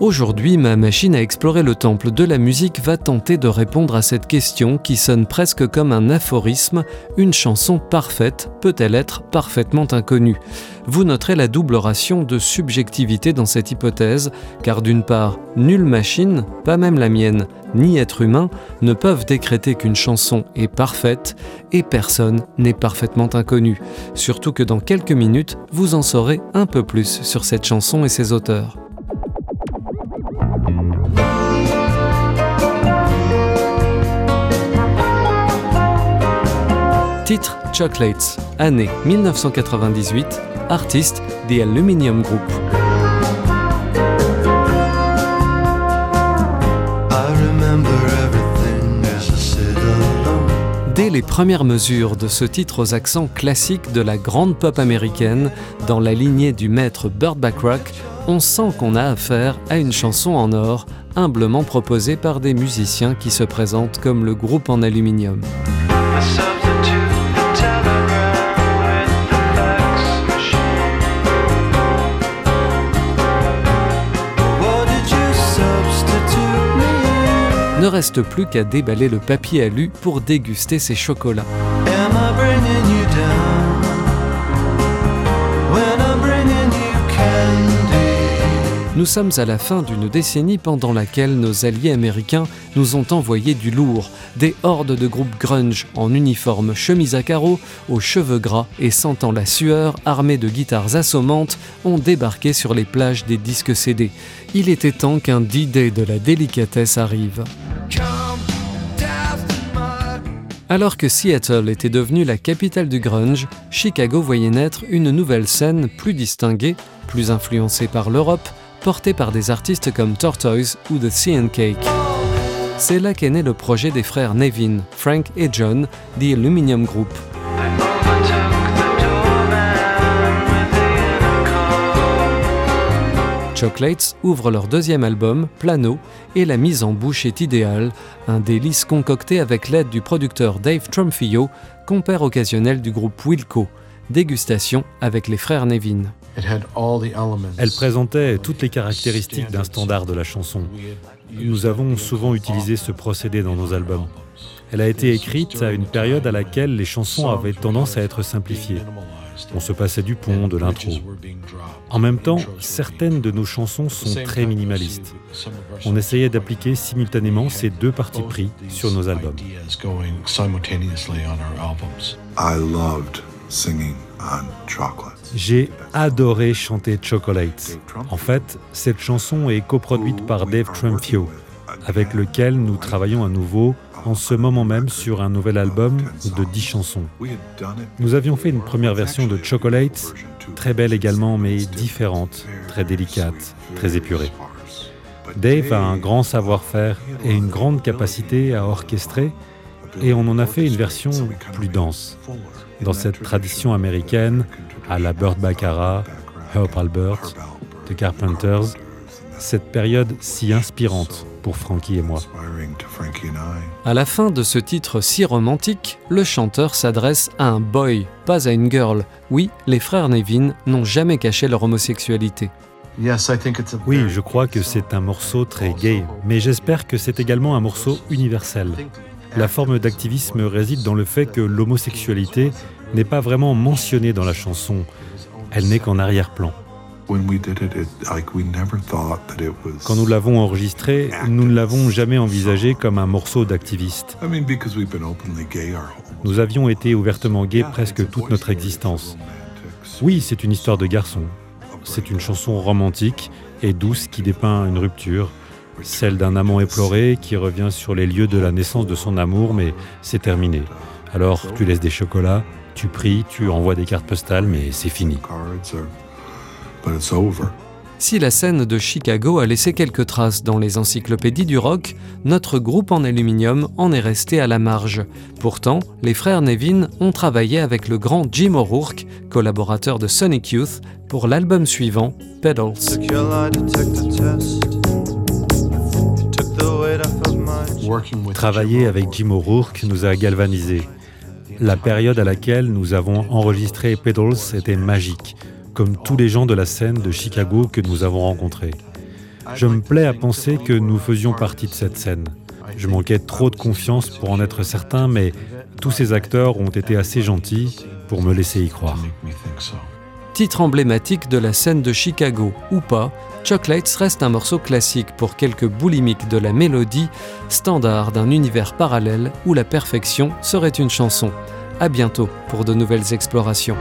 Aujourd'hui, ma machine à explorer le temple de la musique va tenter de répondre à cette question qui sonne presque comme un aphorisme. Une chanson parfaite peut-elle être parfaitement inconnue? Vous noterez la double ration de subjectivité dans cette hypothèse, car d'une part, nulle machine, pas même la mienne, ni être humain, ne peuvent décréter qu'une chanson est parfaite, et personne n'est parfaitement inconnu. Surtout que dans quelques minutes, vous en saurez un peu plus sur cette chanson et ses auteurs. Titre Chocolates, année 1998, artiste The Aluminium Group. Dès les premières mesures de ce titre aux accents classiques de la grande pop américaine, dans la lignée du maître Burt Bacharach, on sent qu'on a affaire à une chanson en or, humblement proposée par des musiciens qui se présentent comme le groupe en aluminium. Ne reste plus qu'à déballer le papier alu pour déguster ces chocolats. Nous sommes à la fin d'une décennie pendant laquelle nos alliés américains nous ont envoyé du lourd, des hordes de groupes grunge en uniforme chemise à carreaux, aux cheveux gras et sentant la sueur, armés de guitares assommantes, ont débarqué sur les plages des disques CD. Il était temps qu'un D-Day de la délicatesse arrive. Alors que Seattle était devenue la capitale du grunge, Chicago voyait naître une nouvelle scène plus distinguée, plus influencée par l'Europe, porté par des artistes comme Tortoise ou The Sea and Cake. C'est là qu'est né le projet des frères Nevin, Frank et John, The Aluminium Group. Chocolates ouvre leur deuxième album, Plano, et la mise en bouche est idéale, un délice concocté avec l'aide du producteur Dave Trumfillo, compère occasionnel du groupe Wilco. Dégustation avec les frères Nevin. Elle présentait toutes les caractéristiques d'un standard de la chanson. Nous avons souvent utilisé ce procédé dans nos albums. Elle a été écrite à une période à laquelle les chansons avaient tendance à être simplifiées. On se passait du pont, de l'intro. En même temps, certaines de nos chansons sont très minimalistes. On essayait d'appliquer simultanément ces deux parties pris sur nos albums. J'ai adoré chanter Chocolate. En fait, cette chanson est coproduite par Dave Trumpio, avec lequel nous travaillons à nouveau en ce moment même sur un nouvel album de 10 chansons. Nous avions fait une première version de Chocolate, très belle également, mais différente, très délicate, très épurée. Dave a un grand savoir-faire et une grande capacité à orchestrer, et on en a fait une version plus dense, dans cette tradition américaine à la Burt Baccarat, Herb Albert, The Carpenters, cette période si inspirante pour Frankie et moi. À la fin de ce titre si romantique, le chanteur s'adresse à un boy, pas à une girl. Oui, les frères Nevin n'ont jamais caché leur homosexualité. Oui, je crois que c'est un morceau très gay, mais j'espère que c'est également un morceau universel. La forme d'activisme réside dans le fait que l'homosexualité n'est pas vraiment mentionnée dans la chanson, elle n'est qu'en arrière-plan. Quand nous l'avons enregistré, nous ne l'avons jamais envisagé comme un morceau d'activiste. Nous avions été ouvertement gays presque toute notre existence. Oui, c'est une histoire de garçon. C'est une chanson romantique et douce qui dépeint une rupture, celle d'un amant éploré qui revient sur les lieux de la naissance de son amour, mais c'est terminé. Alors tu laisses des chocolats, tu pries, tu envoies des cartes postales, mais c'est fini. Si la scène de Chicago a laissé quelques traces dans les encyclopédies du rock, notre groupe en aluminium en est resté à la marge. Pourtant, les frères Nevin ont travaillé avec le grand Jim O'Rourke, collaborateur de Sonic Youth, pour l'album suivant, Pedals. Travailler avec Jim O'Rourke nous a galvanisés. La période à laquelle nous avons enregistré Pedals était magique comme tous les gens de la scène de Chicago que nous avons rencontrés. Je me plais à penser que nous faisions partie de cette scène. Je manquais trop de confiance pour en être certain, mais tous ces acteurs ont été assez gentils pour me laisser y croire. Titre emblématique de la scène de Chicago ou pas, Chocolates reste un morceau classique pour quelques boulimiques de la mélodie, standard d'un univers parallèle où la perfection serait une chanson. À bientôt pour de nouvelles explorations.